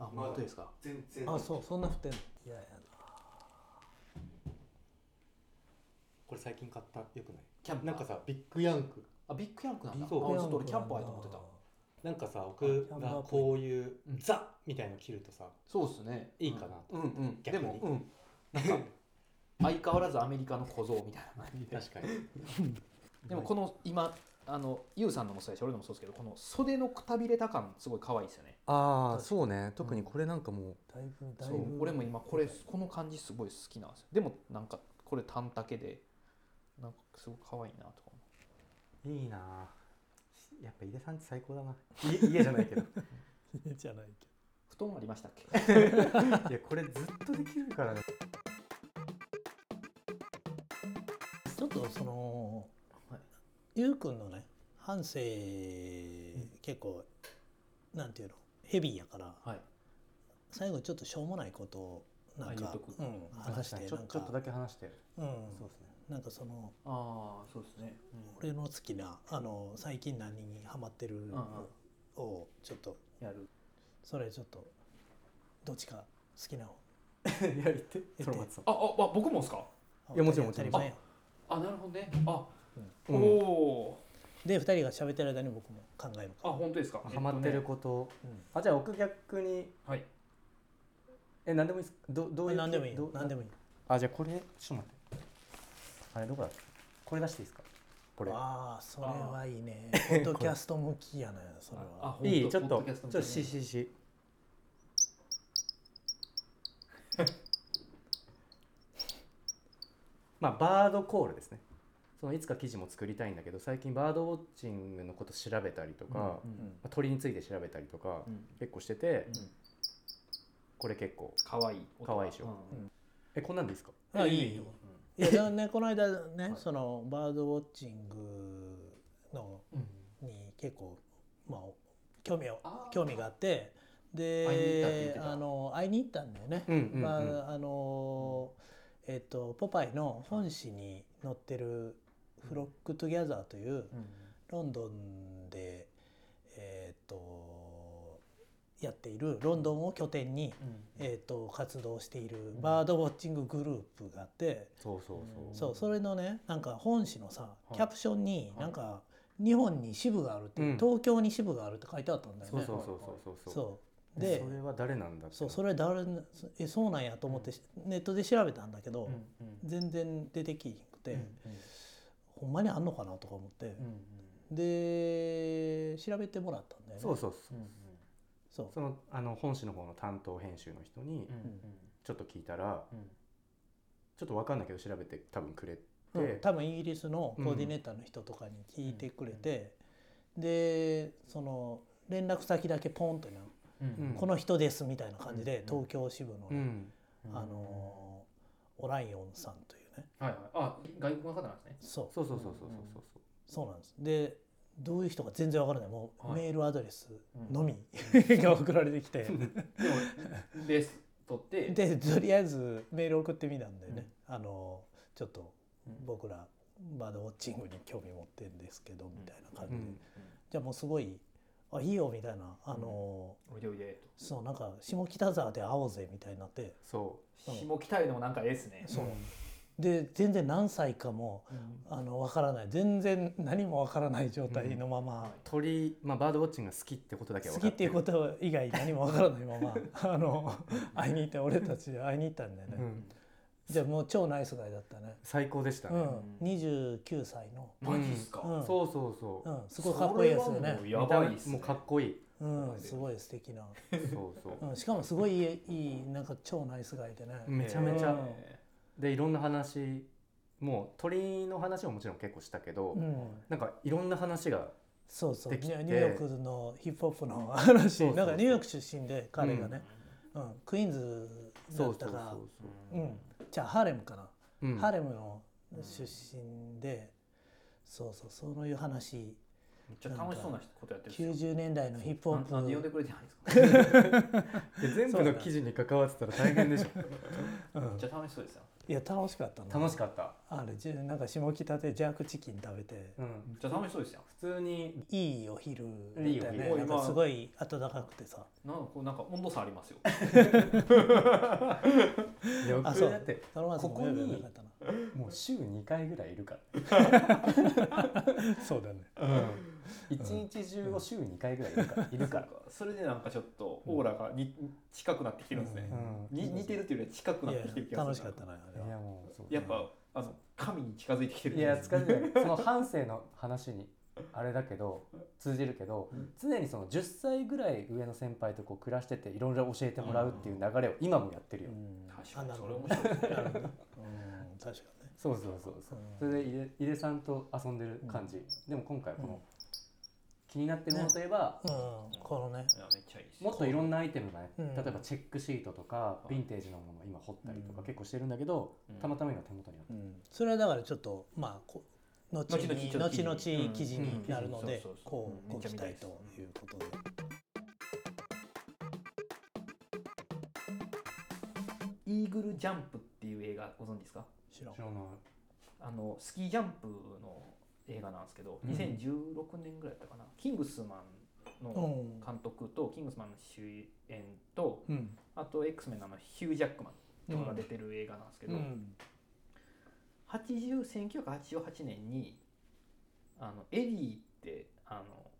あ本当ですか？全然。あそうそんな降ってん。のいやいや。これ最近買った。よくない？キャンプ？なんかさビッグヤンク。あビッグヤンクなんだ。あそうちょっと俺キャンプあると思ってた。なんかさ僕がこういううん。ザみたいの着るとさそうっすね。いいかなうんうん。逆に。でもうん。なんか相変わらずアメリカの小僧みたいな感じで。確かに。でもこの今あのユウさんのもそうやし俺のもそうですけどこの袖のくたびれた感すごい可愛いですよねああそうね。特にこれなんかもうだいぶだいぶ。俺も今これこの感じすごい好きなんですよ。でもなんかこれ短丈でなんかすごい可愛いなとか思いいな。やっぱ井出さんって最高だな。家家じゃないけど。家じゃないけう布団ありましたっけ？いやこれずっとできるからね。どちょっとその、はいゆうくんのね反省結構なんていうの？ヘビーやからはい。最後ちょっとしょうもないことをなんかうん、話してちょなんかちょっとだけ話して。うん。そうですね。なんかそのああそうですね、俺の好きなあの最近何にハマってるうんをちょっとやる。それちょっとどっちか好きな方。やりて。てあああ僕もですか？いやもちろん当たり前やあなるほどね。あ、うん。おおで二人が喋ってる間に僕も考えるかあ本当ですか？ハマってるえと。ねことうん。あじゃあ僕逆に。はい。え何でもいいですどどういう何でもいい何でもいい。あじゃあこれちょっと待って。あれどこだ？っけこれ出していいですか？これ。ああそれはいいね。ポッドキャスト向きやね それあはいいちょっと。ポッドキャストちょっとししし。まあバードコールですねそのいつか記事も作りたいんだけど最近バードウォッチングのこと調べたりとか、まうんあ鳥について調べたりとかうん。結構してて、うん。これ結構かわい。いかわいいでしょ。うんえこんなんでいいですか？あいい。よいいよ。いやだねこの間ね、はい。そのバードウォッチングのうん。に結構まあ興味をあー。興味があって会いに行ったって言ってた。であの会いに行ったんだよね。うんうんうん。まああのえっとポパイの本誌に載ってる「フロック・トゥギャザー」といううん。ロンドンでえっとやっているロンドンを拠点にうん。えっと活動しているバードウォッチンググループがあって。そうそうそう。そうそれのねなんか本誌のさはい。キャプションにはい。なんか日本に支部があるって、うん。東京に支部があるって書いてあったんだよね。そうそうそうそうそうそう。そう。でそれは誰なんだそうそれ誰えそうなんやと思ってネットで調べたんだけど、うんうん。全然出てきひんくて、うんほんまにあんのかなとか思って。う、んで調べてもらったんだよね。そうそうそうう。んそう。そのあの本誌の方の担当編集の人にちょっと聞いたらうん。ちょっと分かんないけど調べて多分くれて、うん。多分イギリスのコーディネーターの人とかに聞いてくれて、でその連絡先だけポンとね、うんうん。この人ですみたいな感じで、うん東京支部のね、うん。あのオライオンさんというね。はいはい。あ外国の方なんですね。そう。そうそうそうそうそうそう。そうなんです。でどういう人か全然わからない。もうはい。メールアドレスうん。の みが送られてきて、でもベース取って。でとりあえずメール送ってみたんでね、あのちょっとうん。僕らバードウォッチングに興味持ってるんですけどみたいな感じで、うん。じゃあもうすごい「あいいよ」みたいな。あの、おいでおいで。そうなんか下北沢で会おうぜみたいになって。そと下北いうのもなんかええっすね。そうで全然何歳かもうん。あのわからない。全然何もわからない状態のまま、う鳥、まあ、バードウォッチングが好きってことだけは好き分かっていうこと以外何もわからないまま あの会いに行って俺たち会いに行ったんだよね、うん、じゃあもう超ナイスガイだったね、最高でしたね、うん、29歳の、マジっすか？うん。そうそうそう。う、ん、すごいかっこいいやつよね。やばいっすね。もうかっこいい。うん、す。ごい素敵な、そうそう。うん、しかもすごいいいなんか超ナイスガイでね、めちゃめちゃ、えでいろんな話もう鳥の話ももちろん結構したけど、うん、なんかいろんな話がそうそう。ニューヨークのヒップホップの話。なんかニューヨーク出身で彼がね、うん。クイーンズだったか。そうーうん、じゃあハーレムかな、うん。ハーレムの出身で、そうそうそういう話めっちゃ楽しそうなことやってるっすよ。90年代のヒップホップななんで呼んでくれてないんですか？で全部の記事に関わってたら大変でしょ。うんめっちゃ楽しそうですよ。いや楽しかったな。楽しかった。あれじなんか下北でジャークチキン食べて。うん。めっちゃ楽しそうですよ。普通に。いいお昼だいいおったよね。昼なんかすごい暖かくてさ。なんかこうなんか温度差ありますよ。よあそう。ここにもう週2回ぐらいいるかそうだね。ら、一日中を週2回ぐらいいるから。いるか。らそれでなんかちょっとオーラがに近くなってきてるんですね、うん。に似てるっていうよりは近くなっいやてきてる気がする。楽しかったなあれいやはもうそう。やっぱあの神に近づいてきてるいや使ってない。その半生の話にあれだけど通じるけど、うん。常にその10歳ぐらい上の先輩とこう暮らしてていろいろ教えてもらうっていう流れを今もやってるよ、うん。確かに 確かにね。そうそうそうそう、うん。それで井出井出さんと遊んでる感じ、でも今回この、気になってるものといえば、うん。このね。いやめっちゃいいですもっといろんなアイテムがね、うん。例えばチェックシートとかヴィンテージのものを今掘ったりとかうん。結構してるんだけど、うん。たまたま今手元にあっうんそれはだからちょっとまあこ後に後々後事々記事になるのでこうご期待ということで。イーグルジャンプっていう映画ご存知ですか？知らん。た知らない。あのスキージャンプの映画なんですけど、うん。2016年ぐらいだったかな。キングスマンのうん。監督とキングスマンの主演とうん。あと X メンのあのヒュー・ジャックマンとかが出てる映画なんですけど、うん。80 1988年にあのエディってあの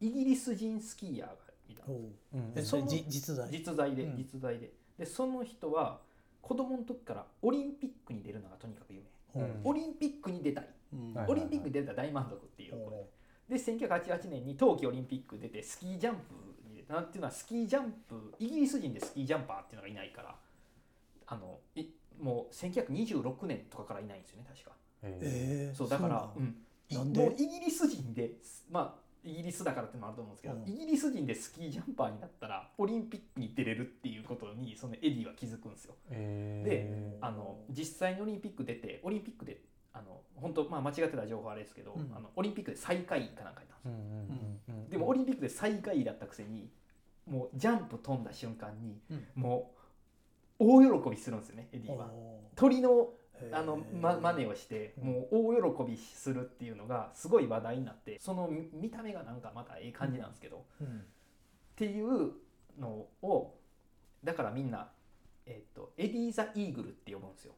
イギリス人スキーヤーがいたんですおう。それじ実在実在で、うん。実在で。でその人は子供の時からオリンピックに出るのがとにかく夢、うん。オリンピックに出たい、うん。はいオリンピックに出たら大満足っていう。ことおで1988年に冬季オリンピック出てスキージャンプに出たなんていうのはスキージャンプイギリス人でスキージャンパーっていうのがいないからあのいもう1926年とかからいないんですよね確か。えー。そうだからそううん。いなんで？もうイギリス人でまあイギリスだからってのもあると思うんですけど、うん。イギリス人でスキージャンパーになったらオリンピックに出れるっていうことにそのエディは気づくんですよ。えあの実際にオリンピック出てオリンピックであの本当まあ間違ってた情報あれですけど、うん。あのオリンピックで最下位かなんかいたんですよ、でもオリンピックで最下位だったくせにもうジャンプ飛んだ瞬間にうん。もう大喜びするんですよねエディは。お鳥のーあの、ま、真似をしてうんもう大喜びするっていうのがすごい話題になってその見見た目がなんかまたええ感じなんですけど、っうん。ていうのをだからみんな、えっとエディ・ザ・イーグルって呼ぶんですよ。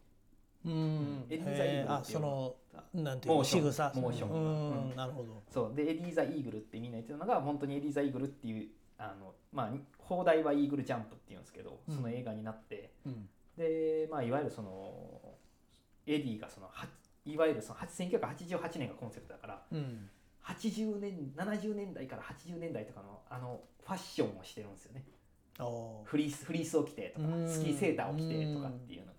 うん。エディザイーグルっていうのそのなんていうのモーション。モーション。うん。うん。なるほど。そう。でエディ・ザ・イーグルってみんな言ってるのが本当にエディ・ザ・イーグルっていうあの、まあ、放題はイーグルジャンプっていうんですけどその映画になって、うん。で、まあ、いわゆるそのエディがそのはいわゆるその1988年がコンセプトだからうん。80年70年代から80年代とかのあのファッションをしてるんですよね。フリースフリースを着てとかうん。スキーセーターを着てとかっていうのが。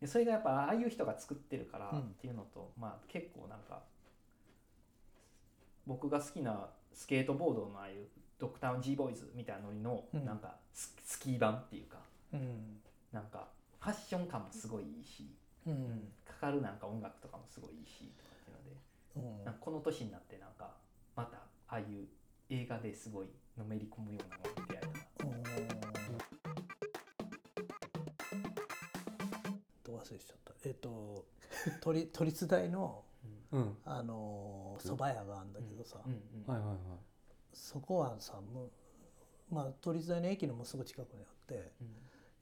でそれがやっぱああいう人が作ってるからうん。っていうのと、まあ結構なんか僕が好きなスケートボードのああいうドクター G ボーイズみたいなのうん。なんかススキー版っていうかうん。なんかファッション感もすごいいいし、うん。かかるなんか音楽とかもすごいいいしとかっていうのでうん。なんかこの年になってなんかまたああいう映画ですごいのめり込むようなものに出会えたな。おーど忘れしちゃった。えっと都立都立大のうん。あの蕎麦屋があるんだけどさ、うん。うんはいはいはい。そこはさもうまあ都立大の駅のもすぐ近くにあってうん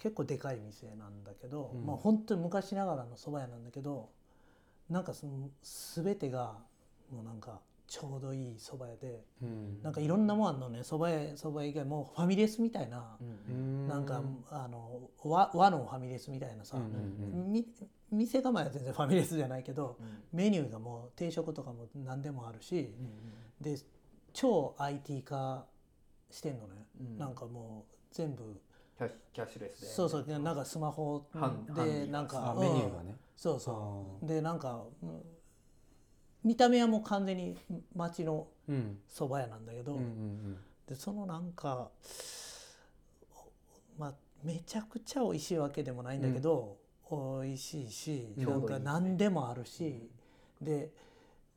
結構でかい店なんだけど、うん。まあ本当に昔ながらの蕎麦屋なんだけどなんかその全てがもうなんかちょうどいい蕎麦屋でうん。なんかいろんなもんあんのね。蕎麦屋蕎麦屋以外もファミレスみたいな、うん。なんかあの和和のファミレスみたいなさ、うん店構えは全然ファミレスじゃないけどうん。メニューがもう定食とかも何でもあるしうんで超 IT 化してんのね、うん。なんかもう全部キャッシュキャッシュレスで。そうそうなんかスマホでなんかあメニューうん。がねそう。そうでなんかうん見た目はもう完全に町のうん。蕎麦屋なんだけど、うんうんでそのなんかまあめちゃくちゃ美味しいわけでもないんだけど、美味しいしうんなんか何でもあるし、で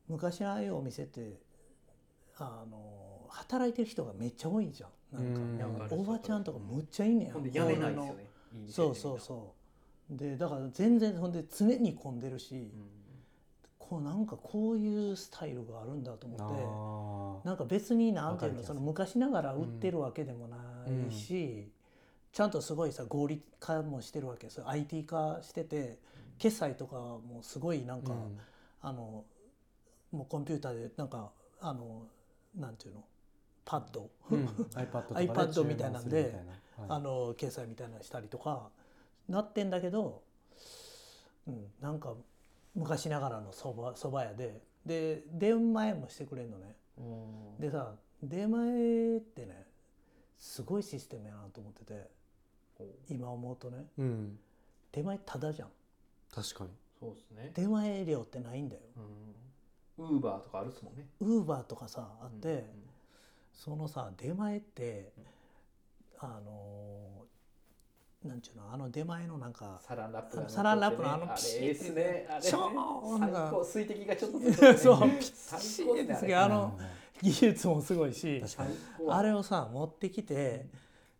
昔ああいうお店ってあの働いてる人がめっちゃ多いじゃん。なんかおばちゃんとかむっちゃいんねやほんでやめないですよね。そうそうそでだから全然ほんで常に混んでるし、こうなんかこういうスタイルがあるんだと思って。あなんか別になんていうのその昔ながら売ってるわけでもないし、ちゃんとすごいさ合理化もしてるわけです。よ IT 化してて決済とかもすごいなんか、あのもうコンピューターでなんかあのなんていうのパッド、うん。iPad みたいなんで注文するみたいな。あの決済みたいなのしたりとかなってんだけど、うん、なんか昔ながらのそばそば屋で。で電前もしてくれんのね。うん。でさ出前ってねすごいシステムやなと思ってて今思うとねうん。出前タダじゃん。確かに。そうですね。出前料ってないんだよ。ウーバーとかあるっすもんね。ウーバーとかさあって、うんそのさ出前ってあのーなんちゅうのあの出前のなんかサランラップねサランラップのあのあピシッれですね。あれ。ねショーン最が高水滴がちょっとついてるね。そうピ最シッ高ですねてあの技術もすごいしあれをさ持ってきて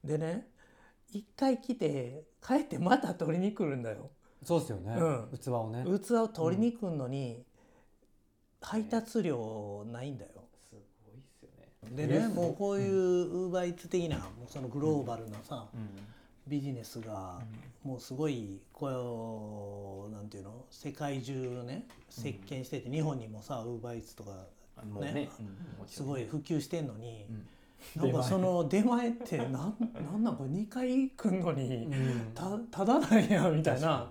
でね一回来て帰ってまた取りに来るんだよ。そうですよね。うん。器をね。器を取りに来るのに配達料ないんだよ。でねもうこういうウーバーイーツ的なもうそのグローバルなさうん。ビジネスがもうすごいこうなんていうの世界中ね席巻してて日本にもさウーバーイーツとかねね。うん。すごい普及してんのにうん。なんかその出前ってなんなんなん？これ2回来んのにうん。たただなんやみたいな。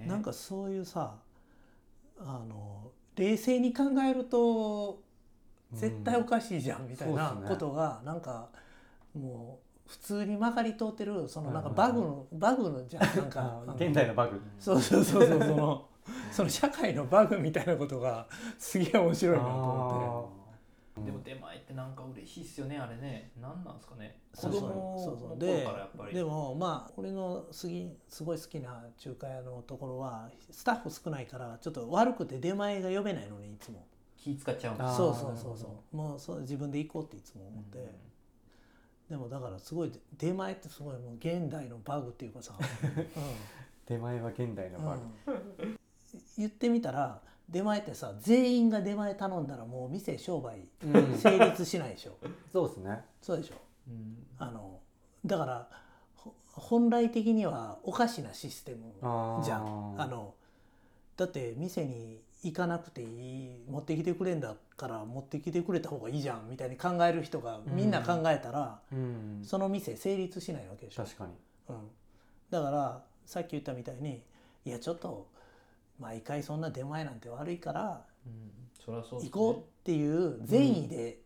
ねなんかそういうさあの冷静に考えると絶対おかしいじゃんみたいなことがなんかもう普通に曲がり通ってるそのなんかはいバグのバグのじゃん なんか。現代のバグ。そうそうそうそうその その社会のバグみたいなことがすげえ面白いなと思でも出前ってなんか嬉しいっすよねあれね。何なんですかね。子そうそう供そうそう。ので頃からやっぱり。ってでもまあ俺のすぎすごい好きな中華屋のところはスタッフ少ないからちょっと悪くて出前が呼べないのねいつも。気使っちゃうんですそうそうそうそう。もうそう自分で行こうっていつも思って、うん。でもだからすごい出前ってすごいもう現代のバグっていうかさ、出前は現代のうんバグ。うん。言ってみたら出前ってさ全員が出前頼んだらもう店商売うん。成立しないでしょ。そうですね。そうでしょ。うん。あのだからほ本来的にはおかしなシステムじゃん。あのだって店に行かなくていい持ってきてくれんだから持ってきてくれた方がいいじゃんみたいに考える人がみんな考えたら、うん。その店成立しないわけでしょ、確かに。うん、だからさっき言ったみたいにいやちょっと毎回そんな出前なんて悪いからうん。そりゃそうね。行こうっていう善意で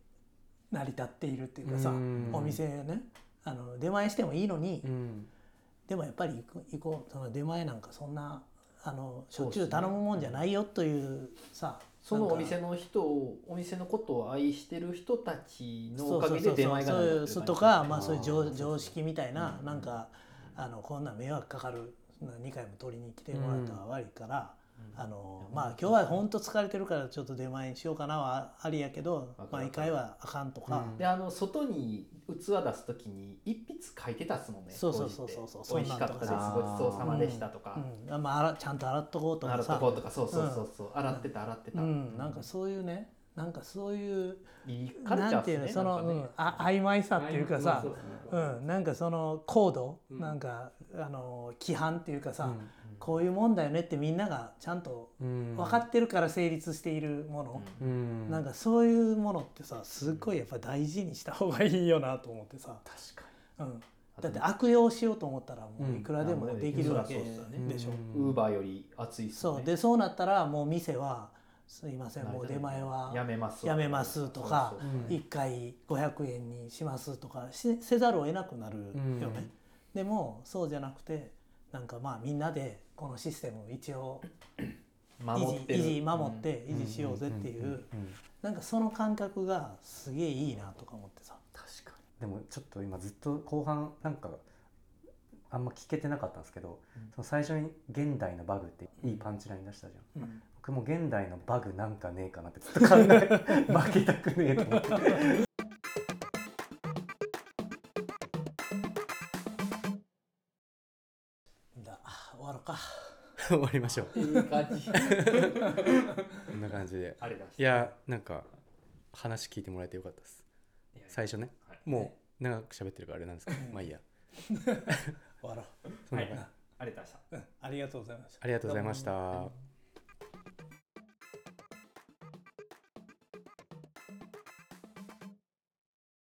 成り立っているっていうかさ、うん。お店ね。あの出前してもいいのに、うん。でもやっぱり行く行こう。その出前なんかそんなあのしょっちゅそう頼むもんじゃないよというさそのお店の人をお店のことを愛してる人たちのおかげで出前がそういうとか、まあ、そういうあ常ー常識みたいな、うんなんかあのこんな迷惑かかる2回も取りに来てもらったら悪いから、あのまあ今日は本当疲れてるからちょっと出前にしようかなはありやけど毎回はあかんとか、うん。であの外に器出す時に一筆書いてたっすもんね。そうそうそうそう。そう美味しかったです。ごちそうさまでしたとか、うん。まあ、洗ちゃんと洗っとこうと洗っとこうとか。そうそうそうそう、洗ってた洗ってた、うん、なんかそういうねなんかそういういいカルチャーっすねなんていうのその、ねうん、あ曖昧さっていうかさ。そうん、なんかそのコード、うん。なんかあの規範っていうかさ、うんこういうもんだよねってみんながちゃんとうん。分かってるから成立しているもの、うん。なんかそういうものってさすっごいやっぱ大事にした方がいいよなと思ってさ、確かうん、だって悪用しようと思ったらもういくらでもうんできるわけでしょ。うんウーバーより熱いっすよね。そう。でそうなったらもう店は「すいませんもう出前はやめますやめますとかそうそうう。ん1回500円にします」とかしせざるを得なくなるよね。うん。でもそうじゃなくてなんかまあみんなでこのシステムを一応維持維持守って維持しようぜっていう、なんかその感覚がすげえいいなとか思ってさ。確かに。でもちょっと今ずっと後半なんかあんま聞けてなかったんですけど、うん。その最初に「現代のバグ」っていいパンチライン出したじゃん、うん。僕も現代のバグなんかねえかなってずっと考え 負けたくねえと思って終わろうか。終わりましょう。いい感じ。こんな感じで。あれだしいやなんか話聞いてもらえてよかったです。いや最初ね。はい。もう長く喋ってるからあれなんですけど。まあいいや。終わろう。そんな感じ。はい。ありがとうございました。うん。ありがとうございました。ありがとうございました